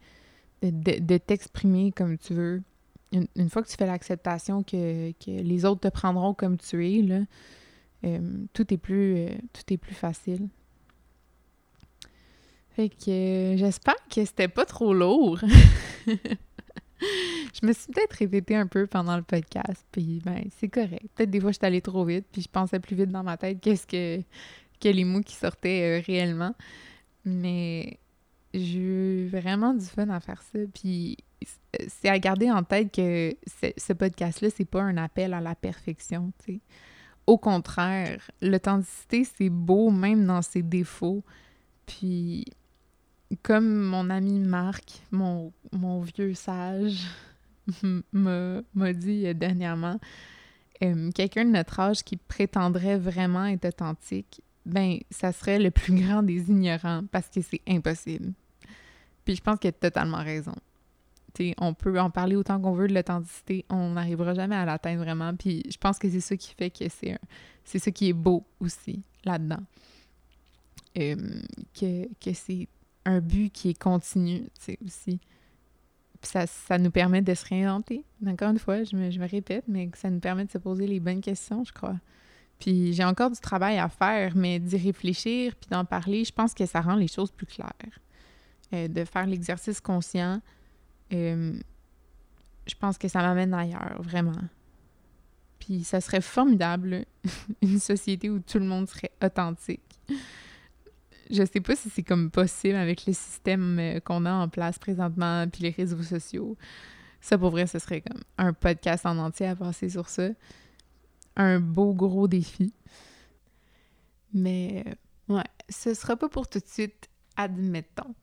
de, t'exprimer comme tu veux. Une, fois que tu fais l'acceptation que, les autres te prendront comme tu es, là, euh, tout, est plus, euh, tout est plus facile. Fait que euh, j'espère que c'était pas trop lourd. (laughs) je me suis peut-être répétée un peu pendant le podcast, puis ben c'est correct. Peut-être des fois je suis allée trop vite, puis je pensais plus vite dans ma tête qu'est-ce que, que les mots qui sortaient réellement. Mais j'ai eu vraiment du fun à faire ça. Puis c'est à garder en tête que ce podcast-là, c'est pas un appel à la perfection, tu sais. Au contraire, l'authenticité, c'est beau même dans ses défauts. Puis, comme mon ami Marc, mon vieux sage, (laughs) m'a dit dernièrement, euh, quelqu'un de notre âge qui prétendrait vraiment être authentique, ben, ça serait le plus (laughs) grand des ignorants parce que c'est impossible. Puis je pense qu'il a totalement raison. on peut en parler autant qu'on veut de l'authenticité, on n'arrivera jamais à l'atteindre vraiment. Puis je pense que c'est ça qui fait que c'est c'est ça qui est beau aussi là-dedans. Euh, que, que c'est un but qui est continu, tu sais, aussi. Ça, ça nous permet de se réinventer. Encore une fois, je me, je répète, mais ça nous permet de se poser les bonnes questions, je crois. Puis j'ai encore du travail à faire, mais d'y réfléchir puis d'en parler, je pense que ça rend les choses plus claires. Euh, de faire l'exercice conscient, euh, je pense que ça m'amène ailleurs, vraiment. Puis ça serait formidable, (laughs) une société où tout le monde serait authentique. Je sais pas si c'est comme possible avec le système euh, qu'on a en place présentement, puis les réseaux sociaux. Ça, pour vrai, ce serait comme un podcast en entier à passer sur ça. Un beau gros défi. Mais ouais, ce sera pas pour tout de suite, admettons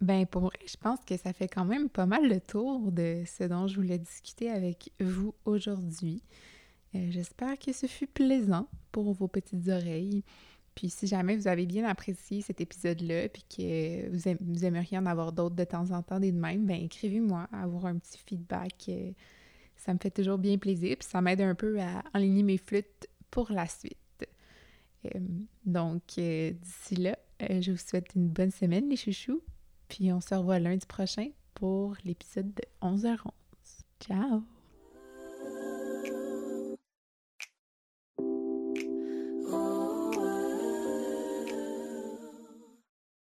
ben pour vrai, je pense que ça fait quand même pas mal le tour de ce dont je voulais discuter avec vous aujourd'hui. Euh, j'espère que ce fut plaisant pour vos petites oreilles. Puis si jamais vous avez bien apprécié cet épisode-là, puis que vous, aimeriez en avoir d'autres de temps en temps des de même, ben écrivez-moi, avoir un petit feedback. Euh, ça me fait toujours bien plaisir, puis ça m'aide un peu à enligner mes flûtes pour la suite. donc, euh, d'ici là, euh, je vous souhaite une bonne semaine, les chouchous. Puis on se revoit lundi prochain pour l'épisode de 11h11. Ciao!